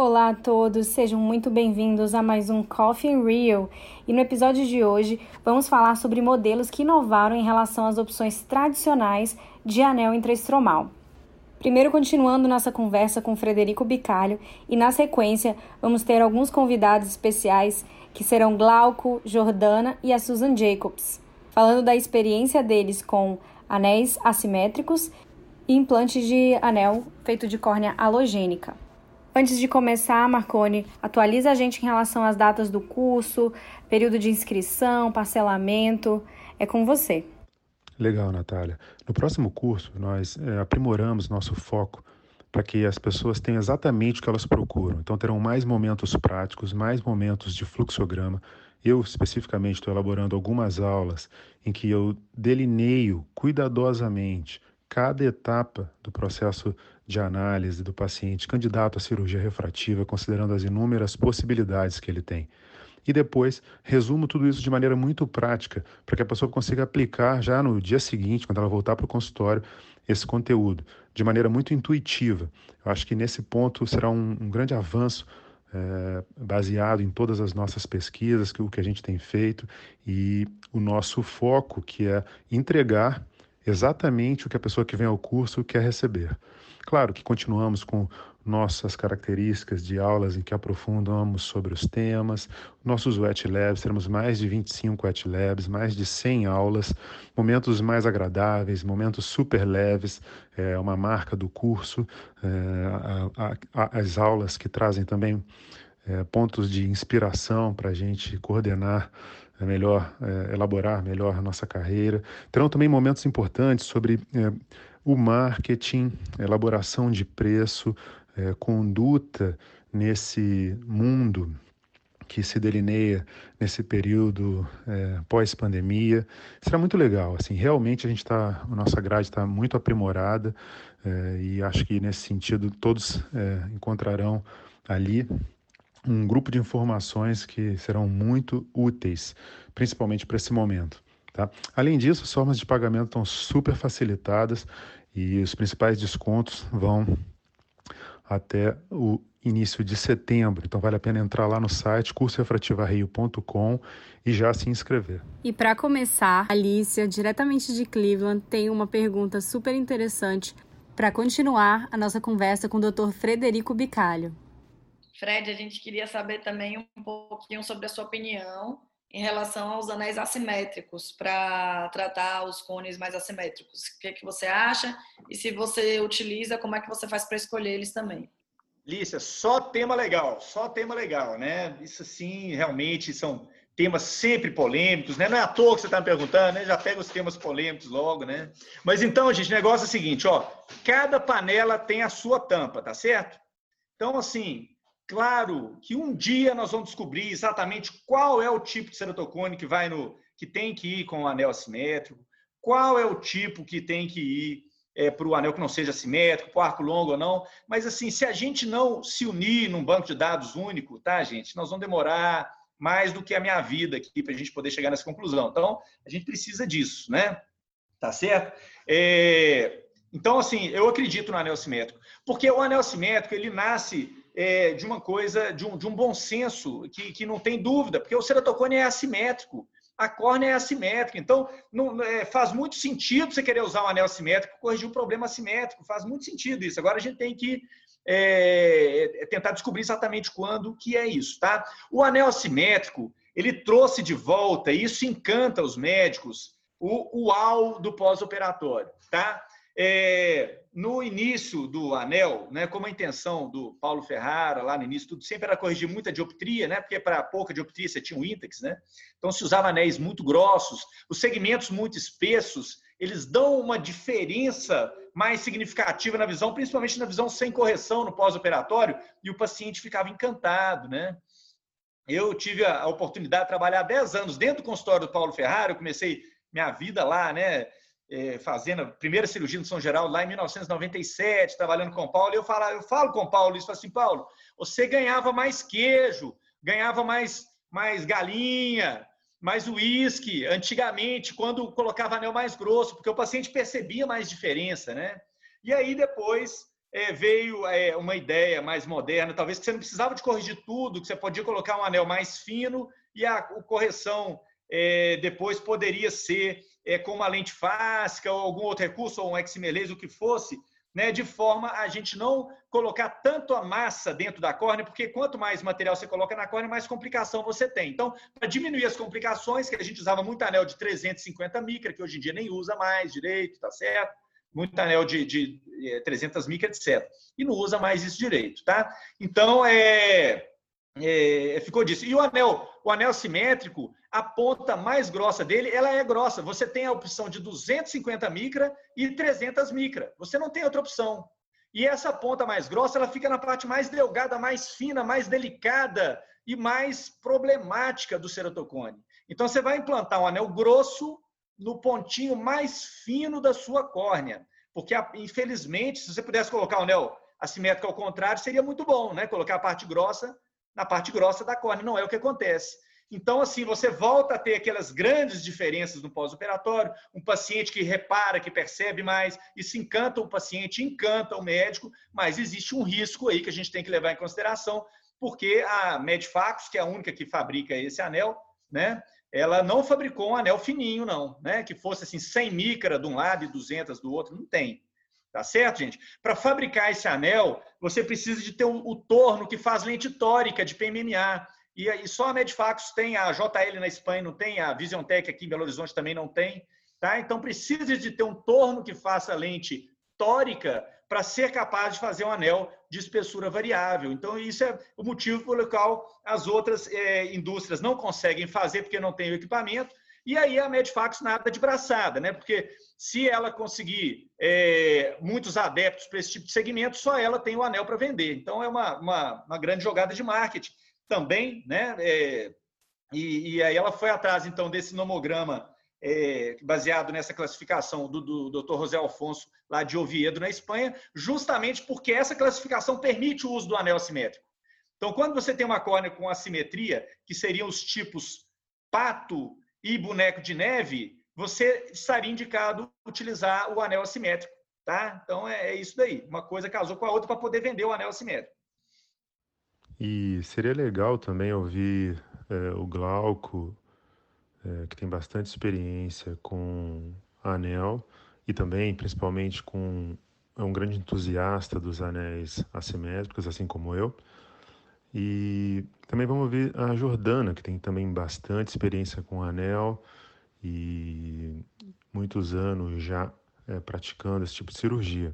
Olá a todos, sejam muito bem-vindos a mais um Coffee Real. E no episódio de hoje vamos falar sobre modelos que inovaram em relação às opções tradicionais de anel intraestromal. Primeiro, continuando nossa conversa com Frederico Bicalho, e na sequência vamos ter alguns convidados especiais que serão Glauco, Jordana e a Susan Jacobs, falando da experiência deles com anéis assimétricos e implantes de anel feito de córnea halogênica. Antes de começar, Marcone, atualiza a gente em relação às datas do curso, período de inscrição, parcelamento. É com você. Legal, Natália. No próximo curso, nós é, aprimoramos nosso foco para que as pessoas tenham exatamente o que elas procuram. Então, terão mais momentos práticos, mais momentos de fluxograma. Eu, especificamente, estou elaborando algumas aulas em que eu delineio cuidadosamente cada etapa do processo de análise do paciente candidato à cirurgia refrativa, considerando as inúmeras possibilidades que ele tem. E depois resumo tudo isso de maneira muito prática, para que a pessoa consiga aplicar já no dia seguinte, quando ela voltar para o consultório, esse conteúdo, de maneira muito intuitiva. Eu acho que nesse ponto será um, um grande avanço é, baseado em todas as nossas pesquisas, que, o que a gente tem feito e o nosso foco, que é entregar exatamente o que a pessoa que vem ao curso quer receber. Claro que continuamos com nossas características de aulas em que aprofundamos sobre os temas, nossos wet labs, teremos mais de 25 wet labs, mais de 100 aulas, momentos mais agradáveis, momentos super leves, é uma marca do curso, é, a, a, as aulas que trazem também é, pontos de inspiração para a gente coordenar é melhor, é, elaborar melhor a nossa carreira. Terão também momentos importantes sobre é, o marketing, elaboração de preço, é, conduta nesse mundo que se delineia nesse período é, pós-pandemia. Será muito legal. Assim, realmente a gente está, a nossa grade está muito aprimorada é, e acho que nesse sentido todos é, encontrarão ali um grupo de informações que serão muito úteis, principalmente para esse momento. Tá? Além disso, as formas de pagamento estão super facilitadas e os principais descontos vão até o início de setembro. Então vale a pena entrar lá no site cursorefrativario.com e já se inscrever. E para começar, Alicia, diretamente de Cleveland, tem uma pergunta super interessante para continuar a nossa conversa com o Dr. Frederico Bicalho. Fred, a gente queria saber também um pouquinho sobre a sua opinião em relação aos anéis assimétricos para tratar os cones mais assimétricos. O que, é que você acha? E se você utiliza, como é que você faz para escolher eles também? Lícia, só tema legal, só tema legal, né? Isso sim, realmente são temas sempre polêmicos, né? Não é à toa que você está me perguntando, né? Já pega os temas polêmicos logo, né? Mas então, gente, o negócio é o seguinte, ó, cada panela tem a sua tampa, tá certo? Então, assim, Claro que um dia nós vamos descobrir exatamente qual é o tipo de ceratocone que vai no que tem que ir com o anel assimétrico, qual é o tipo que tem que ir é, para o anel que não seja assimétrico, para o arco longo ou não. Mas assim, se a gente não se unir num banco de dados único, tá, gente, nós vamos demorar mais do que a minha vida aqui para a gente poder chegar nessa conclusão. Então, a gente precisa disso, né? Tá certo? É... Então, assim, eu acredito no anel simétrico, porque o anel simétrico ele nasce é, de uma coisa, de um, de um bom senso, que, que não tem dúvida, porque o ceratocone é assimétrico, a córnea é assimétrica, então não, é, faz muito sentido você querer usar um anel assimétrico corrigir um problema assimétrico, faz muito sentido isso. Agora a gente tem que é, é, tentar descobrir exatamente quando que é isso, tá? O anel assimétrico, ele trouxe de volta, e isso encanta os médicos, o uau do pós-operatório, tá? É, no início do anel, né, como a intenção do Paulo Ferrara, lá no início, tudo sempre era corrigir muita dioptria, né, porque para pouca dioptria você tinha o íntex, né? Então se usava anéis muito grossos, os segmentos muito espessos, eles dão uma diferença mais significativa na visão, principalmente na visão sem correção no pós-operatório, e o paciente ficava encantado, né? Eu tive a oportunidade de trabalhar 10 anos dentro do consultório do Paulo Ferrara, eu comecei minha vida lá, né? É, fazendo a primeira cirurgia no São Geraldo lá em 1997, trabalhando com o Paulo, eu falo, eu falo com o Paulo isso, assim, Paulo, você ganhava mais queijo, ganhava mais, mais galinha, mais uísque, antigamente, quando colocava anel mais grosso, porque o paciente percebia mais diferença, né? E aí depois é, veio é, uma ideia mais moderna, talvez que você não precisava de corrigir tudo, que você podia colocar um anel mais fino e a, a correção é, depois poderia ser é, com uma lente fástica ou algum outro recurso, ou um eximelase, o que fosse, né, de forma a gente não colocar tanto a massa dentro da córnea, porque quanto mais material você coloca na córnea, mais complicação você tem. Então, para diminuir as complicações, que a gente usava muito anel de 350 micra, que hoje em dia nem usa mais direito, tá certo? Muito anel de, de 300 é, micra, etc. E não usa mais isso direito, tá? Então, é, é, ficou disso. E o anel, o anel simétrico, a ponta mais grossa dele, ela é grossa. Você tem a opção de 250 micra e 300 micra. Você não tem outra opção. E essa ponta mais grossa, ela fica na parte mais delgada, mais fina, mais delicada e mais problemática do ceratocone. Então você vai implantar um anel grosso no pontinho mais fino da sua córnea. Porque, infelizmente, se você pudesse colocar o anel assimétrico ao contrário, seria muito bom, né? Colocar a parte grossa na parte grossa da córnea. Não é o que acontece. Então, assim, você volta a ter aquelas grandes diferenças no pós-operatório, um paciente que repara, que percebe mais, isso encanta o paciente, encanta o médico, mas existe um risco aí que a gente tem que levar em consideração, porque a Medfax, que é a única que fabrica esse anel, né, ela não fabricou um anel fininho, não, né, que fosse assim 100 micra de um lado e 200 do outro, não tem. Tá certo, gente? Para fabricar esse anel, você precisa de ter o, o torno que faz lente tórica de PMMA. E, e só a Medfax tem, a JL na Espanha não tem, a Visiontech aqui em Belo Horizonte também não tem. Tá? Então precisa de ter um torno que faça lente tórica para ser capaz de fazer um anel de espessura variável. Então, isso é o motivo pelo qual as outras é, indústrias não conseguem fazer porque não tem o equipamento. E aí a Medfax nada de braçada, né? Porque se ela conseguir é, muitos adeptos para esse tipo de segmento, só ela tem o anel para vender. Então, é uma, uma, uma grande jogada de marketing também, né? É, e, e, aí ela foi atrás, então, desse nomograma é, baseado nessa classificação do, do Dr. José Alfonso, lá de Oviedo, na Espanha, justamente porque essa classificação permite o uso do anel assimétrico. Então, quando você tem uma córnea com assimetria, que seriam os tipos pato e boneco de neve, você estaria indicado utilizar o anel assimétrico. Tá? Então, é, é isso daí. Uma coisa casou com a outra para poder vender o anel assimétrico. E seria legal também ouvir é, o Glauco, é, que tem bastante experiência com anel e também, principalmente, com é um grande entusiasta dos anéis assimétricos, assim como eu. E também vamos ouvir a Jordana, que tem também bastante experiência com anel e muitos anos já é, praticando esse tipo de cirurgia.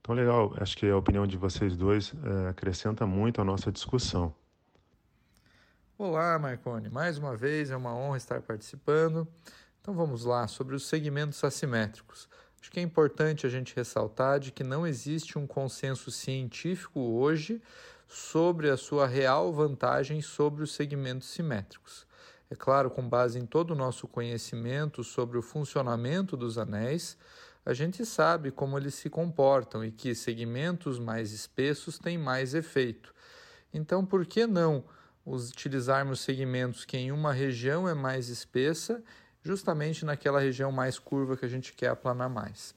Então, legal, acho que a opinião de vocês dois é, acrescenta muito à nossa discussão. Olá, Marconi. Mais uma vez é uma honra estar participando. Então vamos lá sobre os segmentos assimétricos. Acho que é importante a gente ressaltar de que não existe um consenso científico hoje sobre a sua real vantagem sobre os segmentos simétricos. É claro, com base em todo o nosso conhecimento sobre o funcionamento dos anéis, a gente sabe como eles se comportam e que segmentos mais espessos têm mais efeito. Então, por que não utilizarmos segmentos que em uma região é mais espessa, justamente naquela região mais curva que a gente quer aplanar mais?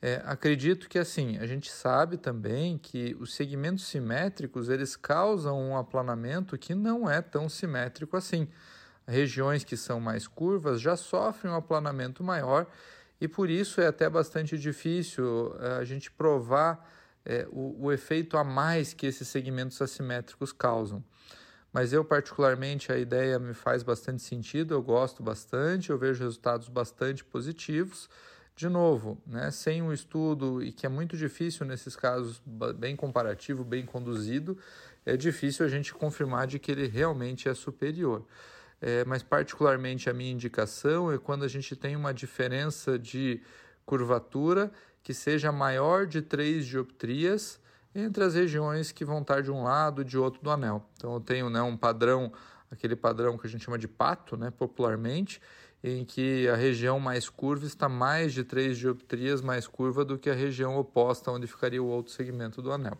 É, acredito que assim, a gente sabe também que os segmentos simétricos eles causam um aplanamento que não é tão simétrico assim. Regiões que são mais curvas já sofrem um aplanamento maior e por isso é até bastante difícil eh, a gente provar é, o, o efeito a mais que esses segmentos assimétricos causam. Mas eu, particularmente, a ideia me faz bastante sentido, eu gosto bastante, eu vejo resultados bastante positivos. De novo, né, sem um estudo, e que é muito difícil nesses casos, bem comparativo, bem conduzido, é difícil a gente confirmar de que ele realmente é superior é, mas particularmente a minha indicação é quando a gente tem uma diferença de curvatura que seja maior de 3 dioptrias entre as regiões que vão estar de um lado e de outro do anel. Então eu tenho né, um padrão, aquele padrão que a gente chama de pato, né, popularmente, em que a região mais curva está mais de 3 dioptrias mais curva do que a região oposta, onde ficaria o outro segmento do anel.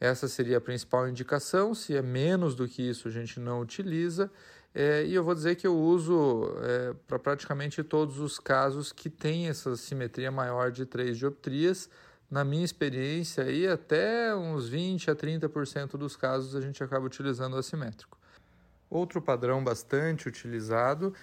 Essa seria a principal indicação. Se é menos do que isso, a gente não utiliza. É, e eu vou dizer que eu uso é, para praticamente todos os casos que tem essa simetria maior de 3 dioptrias, na minha experiência, aí até uns 20 a 30% dos casos a gente acaba utilizando assimétrico. Outro padrão bastante utilizado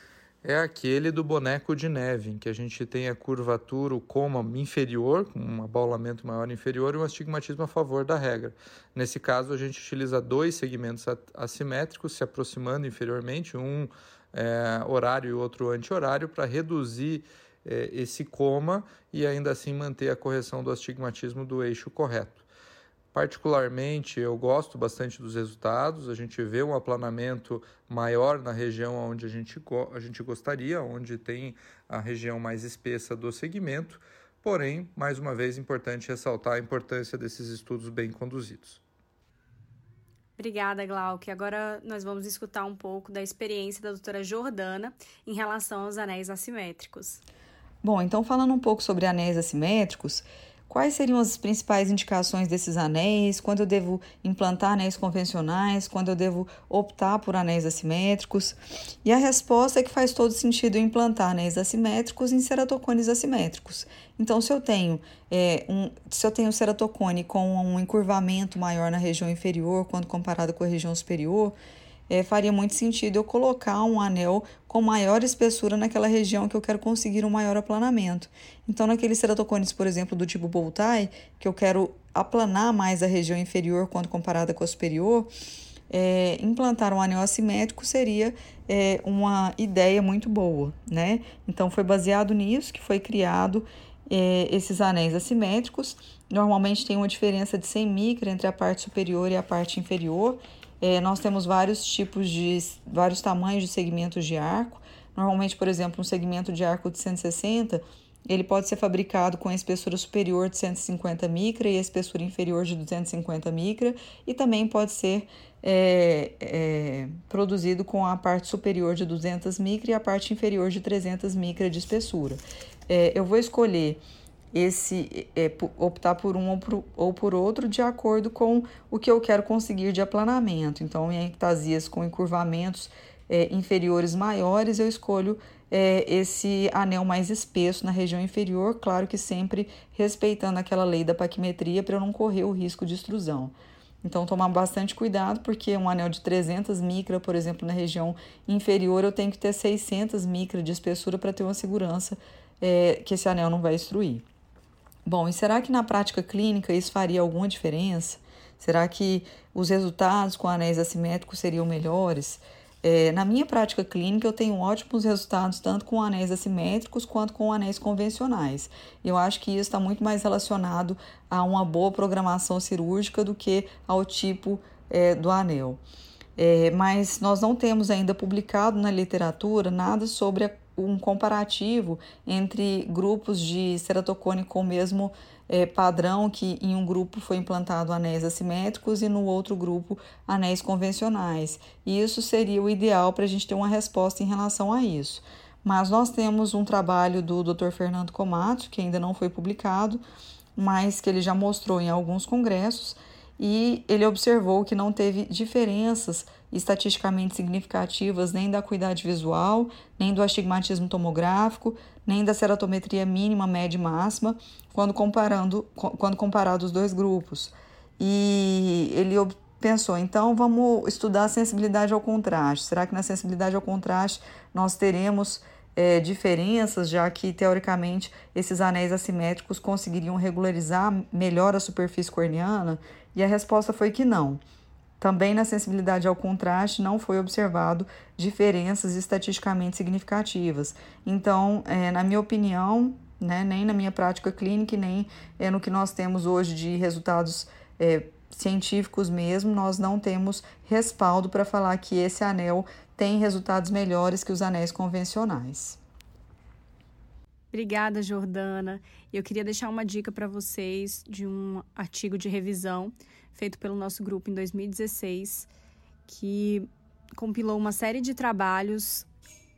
é aquele do boneco de neve, em que a gente tem a curvatura, o coma inferior, um abaulamento maior inferior e um astigmatismo a favor da regra. Nesse caso, a gente utiliza dois segmentos assimétricos se aproximando inferiormente, um é, horário e outro anti-horário, para reduzir é, esse coma e ainda assim manter a correção do astigmatismo do eixo correto. Particularmente, eu gosto bastante dos resultados. A gente vê um aplanamento maior na região onde a gente, a gente gostaria, onde tem a região mais espessa do segmento. Porém, mais uma vez, importante ressaltar a importância desses estudos bem conduzidos. Obrigada, Glauque. Agora nós vamos escutar um pouco da experiência da doutora Jordana em relação aos anéis assimétricos. Bom, então falando um pouco sobre anéis assimétricos, Quais seriam as principais indicações desses anéis? Quando eu devo implantar anéis convencionais? Quando eu devo optar por anéis assimétricos? E a resposta é que faz todo sentido implantar anéis assimétricos em ceratocones assimétricos. Então, se eu tenho é, um, se eu tenho ceratocone com um encurvamento maior na região inferior quando comparado com a região superior, é, faria muito sentido eu colocar um anel com maior espessura naquela região que eu quero conseguir um maior aplanamento. Então, naqueles ceratocones, por exemplo, do tipo bow tie, que eu quero aplanar mais a região inferior quando comparada com a superior, é, implantar um anel assimétrico seria é, uma ideia muito boa, né? Então, foi baseado nisso que foi criado é, esses anéis assimétricos. Normalmente tem uma diferença de 100 micra entre a parte superior e a parte inferior, é, nós temos vários tipos de, vários tamanhos de segmentos de arco. Normalmente, por exemplo, um segmento de arco de 160, ele pode ser fabricado com a espessura superior de 150 micra e a espessura inferior de 250 micra, e também pode ser é, é, produzido com a parte superior de 200 micra e a parte inferior de 300 micra de espessura. É, eu vou escolher esse é, optar por um ou por, ou por outro de acordo com o que eu quero conseguir de aplanamento. Então, em ectasias com encurvamentos é, inferiores maiores, eu escolho é, esse anel mais espesso na região inferior, claro que sempre respeitando aquela lei da paquimetria para eu não correr o risco de extrusão. Então, tomar bastante cuidado, porque um anel de 300 micra, por exemplo, na região inferior, eu tenho que ter 600 micra de espessura para ter uma segurança é, que esse anel não vai destruir. Bom, e será que na prática clínica isso faria alguma diferença? Será que os resultados com anéis assimétricos seriam melhores? É, na minha prática clínica, eu tenho ótimos resultados tanto com anéis assimétricos quanto com anéis convencionais. Eu acho que isso está muito mais relacionado a uma boa programação cirúrgica do que ao tipo é, do anel. É, mas nós não temos ainda publicado na literatura nada sobre a um comparativo entre grupos de ceratocone com o mesmo é, padrão, que em um grupo foi implantado anéis assimétricos e no outro grupo anéis convencionais. E isso seria o ideal para a gente ter uma resposta em relação a isso. Mas nós temos um trabalho do Dr. Fernando Comato, que ainda não foi publicado, mas que ele já mostrou em alguns congressos, e ele observou que não teve diferenças estatisticamente significativas nem da acuidade visual, nem do astigmatismo tomográfico, nem da ceratometria mínima, média e máxima, quando, comparando, quando comparado os dois grupos. E ele pensou, então vamos estudar a sensibilidade ao contraste. Será que na sensibilidade ao contraste nós teremos é, diferenças, já que teoricamente esses anéis assimétricos conseguiriam regularizar melhor a superfície corneana? E a resposta foi que não. Também na sensibilidade ao contraste não foi observado diferenças estatisticamente significativas. Então, é, na minha opinião, né, nem na minha prática clínica, nem é, no que nós temos hoje de resultados é, científicos mesmo, nós não temos respaldo para falar que esse anel tem resultados melhores que os anéis convencionais. Obrigada, Jordana. Eu queria deixar uma dica para vocês de um artigo de revisão feito pelo nosso grupo em 2016, que compilou uma série de trabalhos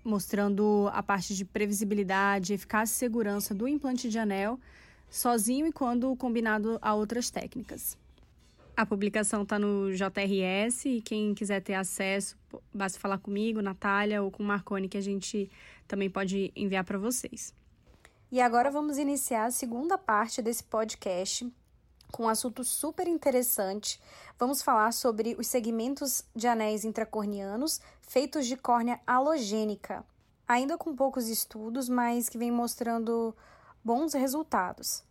mostrando a parte de previsibilidade, eficácia e segurança do implante de anel, sozinho e quando combinado a outras técnicas. A publicação está no JRS e quem quiser ter acesso, basta falar comigo, Natália, ou com Marconi, que a gente também pode enviar para vocês. E agora vamos iniciar a segunda parte desse podcast com um assunto super interessante. Vamos falar sobre os segmentos de anéis intracornianos feitos de córnea halogênica. Ainda com poucos estudos, mas que vem mostrando bons resultados.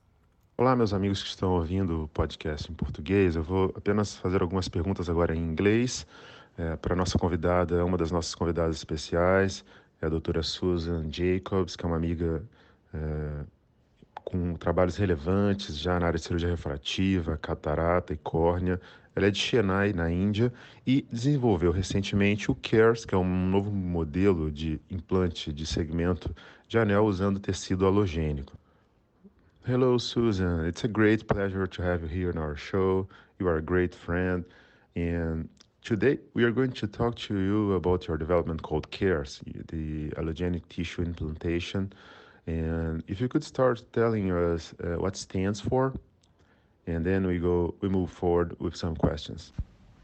Olá, meus amigos que estão ouvindo o podcast em português. Eu vou apenas fazer algumas perguntas agora em inglês é, para nossa convidada, uma das nossas convidadas especiais, é a doutora Susan Jacobs, que é uma amiga é, com trabalhos relevantes já na área de cirurgia refrativa, catarata e córnea. Ela é de Chennai, na Índia, e desenvolveu recentemente o CARES, que é um novo modelo de implante de segmento de anel usando tecido halogênico. Hello, Susan. It's a great pleasure to have you here on our show. You are a great friend. And today we are going to talk to you about your development called CARES, the allogenic tissue implantation. And if you could start telling us uh, what stands for, and then we go we move forward with some questions.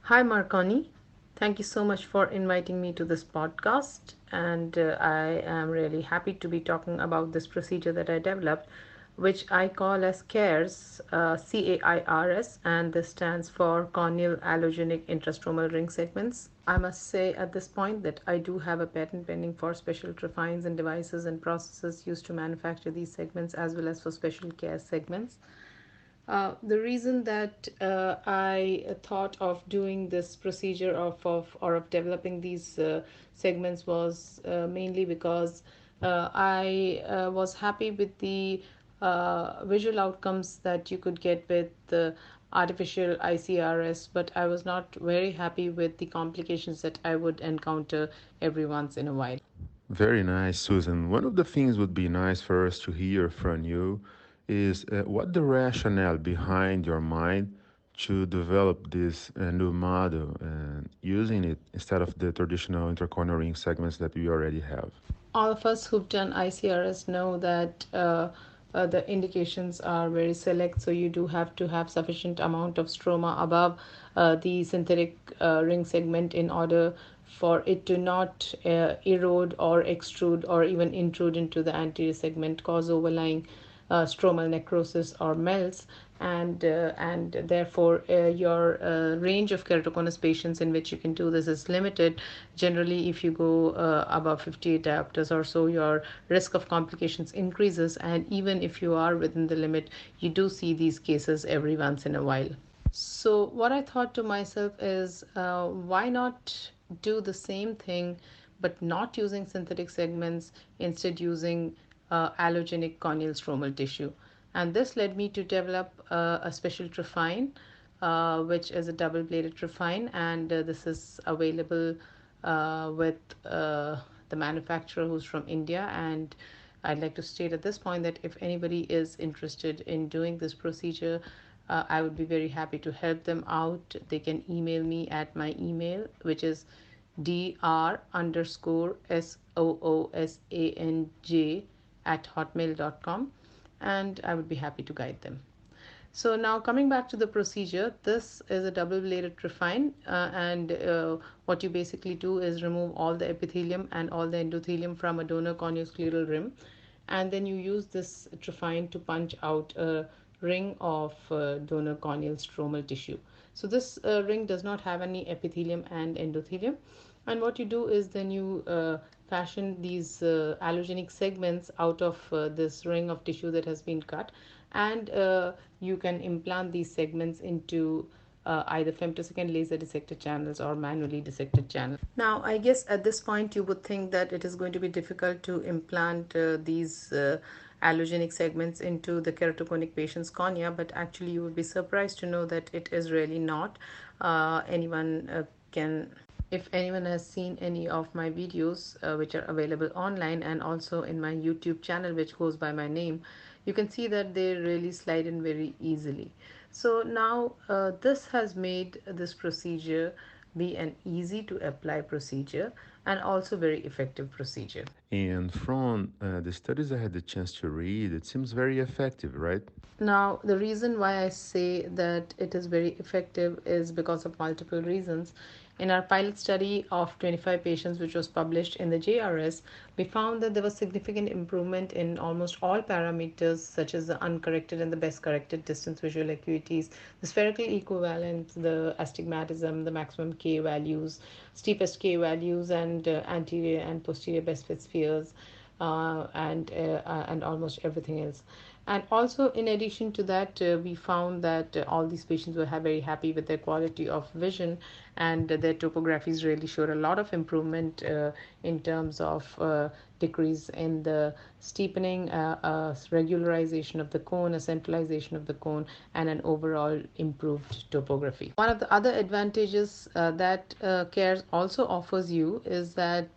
Hi, Marconi. Thank you so much for inviting me to this podcast, and uh, I am really happy to be talking about this procedure that I developed which I call as CAIRS, uh, C A I R S, and this stands for corneal allogenic intrastromal ring segments. I must say at this point that I do have a patent pending for special trifines and devices and processes used to manufacture these segments as well as for special care segments. Uh, the reason that uh, I thought of doing this procedure of, of or of developing these uh, segments was uh, mainly because uh, I uh, was happy with the visual outcomes that you could get with the artificial ICRS, but I was not very happy with the complications that I would encounter every once in a while. Very nice, Susan. One of the things would be nice for us to hear from you is uh, what the rationale behind your mind to develop this uh, new model and using it instead of the traditional intracorneal ring segments that we already have. All of us who've done ICRS know that uh, uh, the indications are very select so you do have to have sufficient amount of stroma above uh, the synthetic uh, ring segment in order for it to not uh, erode or extrude or even intrude into the anterior segment cause overlying uh, stromal necrosis or melts and uh, and therefore uh, your uh, range of keratoconus patients in which you can do this is limited. Generally if you go uh, above 58 diopters or so your risk of complications increases. And even if you are within the limit you do see these cases every once in a while. So what i thought to myself is uh, why not do the same thing but not using synthetic segments instead using uh, allogenic corneal stromal tissue and this led me to develop uh, a special trifine uh, which is a double bladed trifine. And uh, this is available uh, with uh, the manufacturer who's from India. And I'd like to state at this point that if anybody is interested in doing this procedure uh, I would be very happy to help them out. They can email me at my email, which is dr underscore s o o s a n j at hotmail.com and I would be happy to guide them. So now coming back to the procedure, this is a double bladed trifine uh, and uh, what you basically do is remove all the epithelium and all the endothelium from a donor corneoscleral rim and then you use this trifine to punch out a ring of uh, donor corneal stromal tissue. So this uh, ring does not have any epithelium and endothelium and what you do is then you uh, fashion these uh, allogenic segments out of uh, this ring of tissue that has been cut and uh, you can implant these segments into uh, either femtosecond laser dissected channels or manually dissected channels. Now, I guess at this point you would think that it is going to be difficult to implant uh, these uh, allogenic segments into the keratoconic patient's cornea, but actually you would be surprised to know that it is really not. anyone can if anyone has seen any of my videos uh, which are available online and also in my youtube channel which goes by my name you can see that they really slide in very easily so now uh, this has made this procedure be an easy to apply procedure and also very effective procedure. And from uh, the studies I had the chance to read, it seems very effective, right? Now, the reason why I say that it is very effective is because of multiple reasons In our pilot study of 25 patients, which was published in the JRS, we found that there was significant improvement in almost all parameters, such as the uncorrected and the best corrected distance visual acuities, the spherical equivalence, the astigmatism, the maximum K values, steepest K values, and uh, anterior and posterior best fit spheres, uh, and uh, uh and almost everything else and also in addition to that uh, we found that uh, all these patients were very happy with their quality of vision and their topographies really showed a lot of improvement uh, in terms of uh, decrease in the steepening uh, regularization of the cone a centralization of the cone and an overall improved topography. One of the other advantages uh, that cares also offers you is that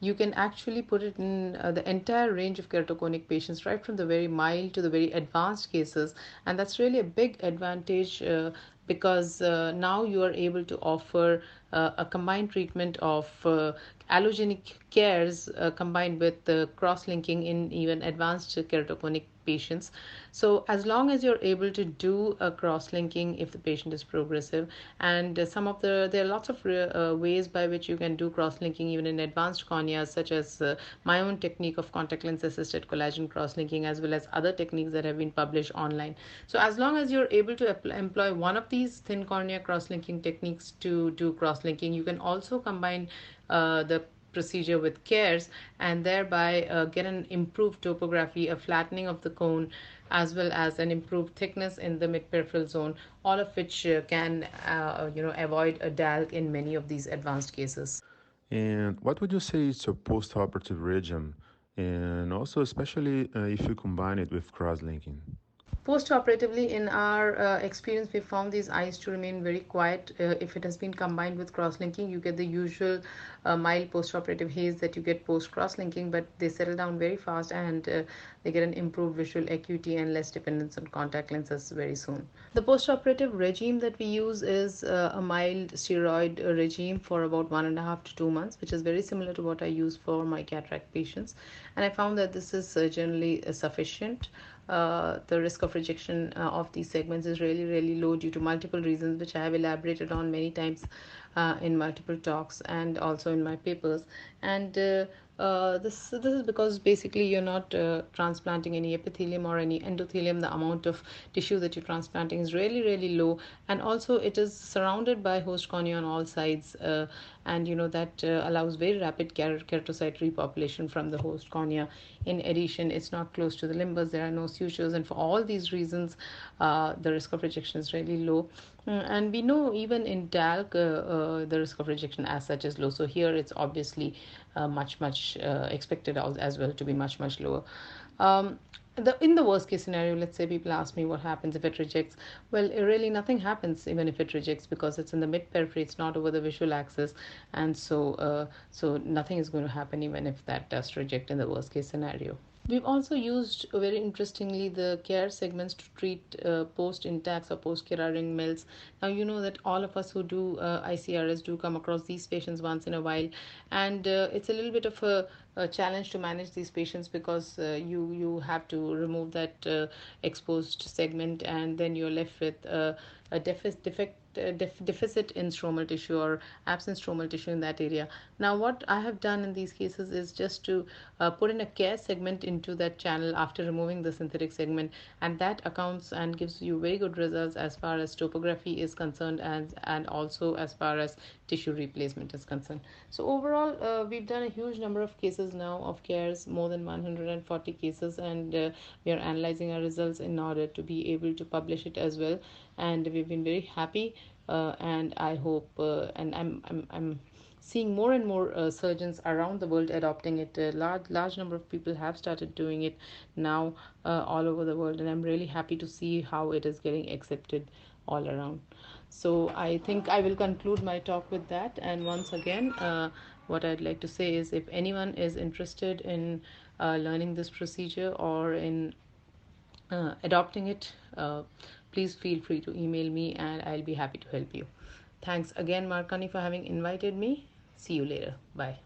you can actually put it in uh, the entire range of keratoconic patients, right from the very mild to the very advanced cases. And that's really a big advantage uh, because uh, now you are able to offer uh, a combined treatment of uh, allogenic cares uh, combined with the cross-linking in even advanced keratoconic patients. So as long as you're able to do a cross-linking if the patient is progressive, and some of the there are lots of uh, ways by which you can do cross-linking even in advanced corneas, such as uh, my own technique of contact lens assisted collagen cross-linking, as well as other techniques that have been published online. So as long as you're able to employ one of these thin cornea cross-linking techniques to do cross-linking, you can also combine uh, the procedure with cares and thereby uh, get an improved topography, a flattening of the cone, as well as an improved thickness in the mid-peripheral zone, all of which uh, can, uh, you know, avoid a DALC in many of these advanced cases. And what would you say is your post-operative regime, and also especially uh, if you combine it with cross-linking? Post-operatively, in our uh, experience, we found these eyes to remain very quiet. Uh, if it has been combined with cross-linking, you get the usual uh, mild post-operative haze that you get post-cross-linking, but they settle down very fast and uh, they get an improved visual acuity and less dependence on contact lenses very soon. The post-operative regime that we use is uh, a mild steroid regime for about one and a half to two months, which is very similar to what I use for my cataract patients. And I found that this is uh, generally sufficient uh, the risk of rejection uh, of these segments is really really low due to multiple reasons which i have elaborated on many times uh, in multiple talks and also in my papers. And uh, uh, this this is because basically you're not transplanting any epithelium or any endothelium. The amount of tissue that you're transplanting is really really low. And also it is surrounded by host cornea on all sides and you know that uh, allows very rapid keratocyte repopulation from the host cornea. In addition it's not close to the limbus. There are no sutures. And for all these reasons uh, the risk of rejection is really low. Mm, and we know even in DALC, uh, the risk of rejection as such is low. So here it's obviously much much expected as well to be much much lower um, the in the worst case scenario let's say people ask me what happens if it rejects. Well really nothing happens even if it rejects because it's in the mid periphery it's not over the visual axis. And so uh, so nothing is going to happen even if that does reject in the worst case scenario. We've also used uh, very interestingly the care segments to treat uh, post intacs or post Kira ring mills. Now, you know that all of us who do uh, ICRS do come across these patients once in a while, and uh, it's a little bit of a, a, challenge to manage these patients because uh, you you have to remove that uh, exposed segment, and then you're left with a deficit defect uh, def- deficit in stromal tissue or absent stromal tissue in that area. Now, what I have done in these cases is just to uh, put in a care segment into that channel after removing the synthetic segment, and that accounts and gives you very good results as far as topography is concerned and and also as far as tissue replacement is concerned. So overall, uh, we've done a huge number of cases now of cares, more than 140 cases, and uh, we are analyzing our results in order to be able to publish it as well. And we've been very happy, uh, and I hope, uh, and I'm, I'm, I'm seeing more and more uh, surgeons around the world adopting it. A large, large number of people have started doing it now uh, all over the world, and I'm really happy to see how it is getting accepted all around. So I think I will conclude my talk with that. And once again, uh, what I'd like to say is if anyone is interested in uh, learning this procedure or in uh, adopting it, uh, please feel free to email me and I'll be happy to help you. Thanks again, Marconi, for having invited me. See you later. Bye.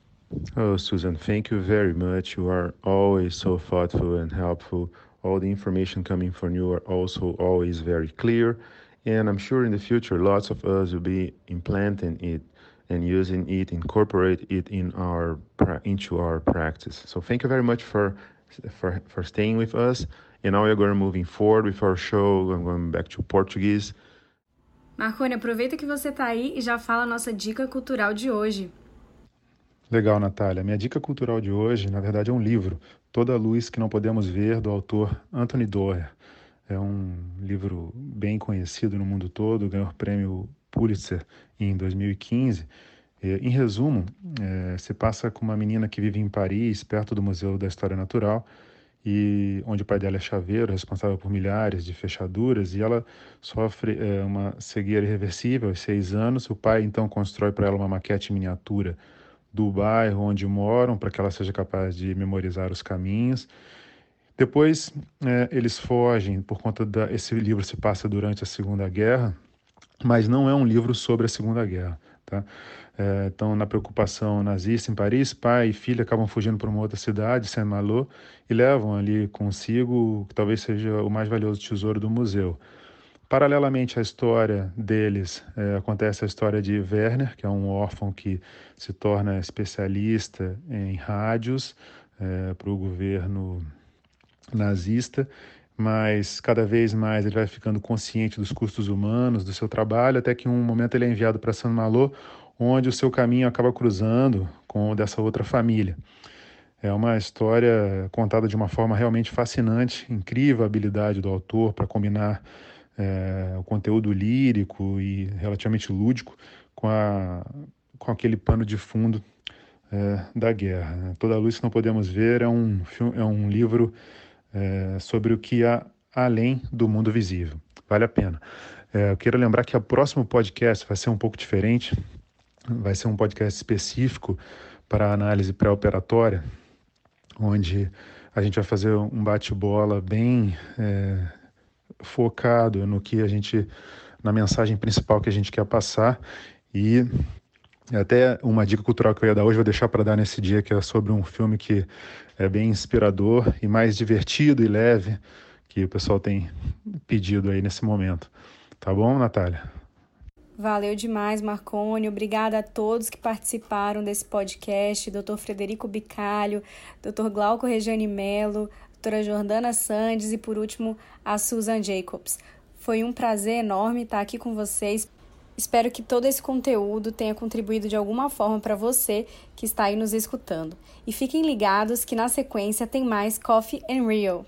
Oh, Susan, thank you very much. You are always so thoughtful and helpful. All the information coming from you are also always very clear And I'm sure in the future, lots of us will be implanting it and using it, incorporate it in our into our practice. So thank you very much for for for staying with us. And now we're going moving forward with our show. I'm going back to Portuguese. Marconi, aproveita que você está aí e já fala a nossa dica cultural de hoje. Legal, Natália. Minha dica cultural de hoje, na verdade, é um livro, Toda a Luz que Não Podemos Ver, do autor Anthony Doerr. É um livro bem conhecido no mundo todo, ganhou o prêmio Pulitzer em 2015. Em resumo, é, se passa com uma menina que vive em Paris, perto do Museu da História Natural, e onde o pai dela é chaveiro, responsável por milhares de fechaduras, e ela sofre é, uma cegueira irreversível aos seis anos. O pai então constrói para ela uma maquete miniatura do bairro onde moram, para que ela seja capaz de memorizar os caminhos. Depois é, eles fogem por conta da. Esse livro se passa durante a Segunda Guerra, mas não é um livro sobre a Segunda Guerra. Tá? É, então, na preocupação nazista em Paris, pai e filha acabam fugindo para uma outra cidade, Saint-Malo, e levam ali consigo que talvez seja o mais valioso tesouro do museu. Paralelamente à história deles, é, acontece a história de Werner, que é um órfão que se torna especialista em rádios é, para o governo nazista, mas cada vez mais ele vai ficando consciente dos custos humanos do seu trabalho, até que em um momento ele é enviado para Saint Malo, onde o seu caminho acaba cruzando com o dessa outra família. É uma história contada de uma forma realmente fascinante, incrível a habilidade do autor para combinar é, o conteúdo lírico e relativamente lúdico com, a, com aquele pano de fundo é, da guerra. Toda a luz que não podemos ver é um, é um livro é, sobre o que há além do mundo visível. Vale a pena. É, eu quero lembrar que o próximo podcast vai ser um pouco diferente. Vai ser um podcast específico para análise pré-operatória, onde a gente vai fazer um bate-bola bem é, focado no que a gente, na mensagem principal que a gente quer passar e até uma dica cultural que eu ia dar hoje, vou deixar para dar nesse dia, que é sobre um filme que é bem inspirador e mais divertido e leve, que o pessoal tem pedido aí nesse momento. Tá bom, Natália? Valeu demais, Marcone. Obrigada a todos que participaram desse podcast. Dr. Frederico Bicalho, Dr. Glauco Regiane Melo, doutora Jordana Sandes e, por último, a Susan Jacobs. Foi um prazer enorme estar aqui com vocês. Espero que todo esse conteúdo tenha contribuído de alguma forma para você que está aí nos escutando. E fiquem ligados que na sequência tem mais Coffee and Real.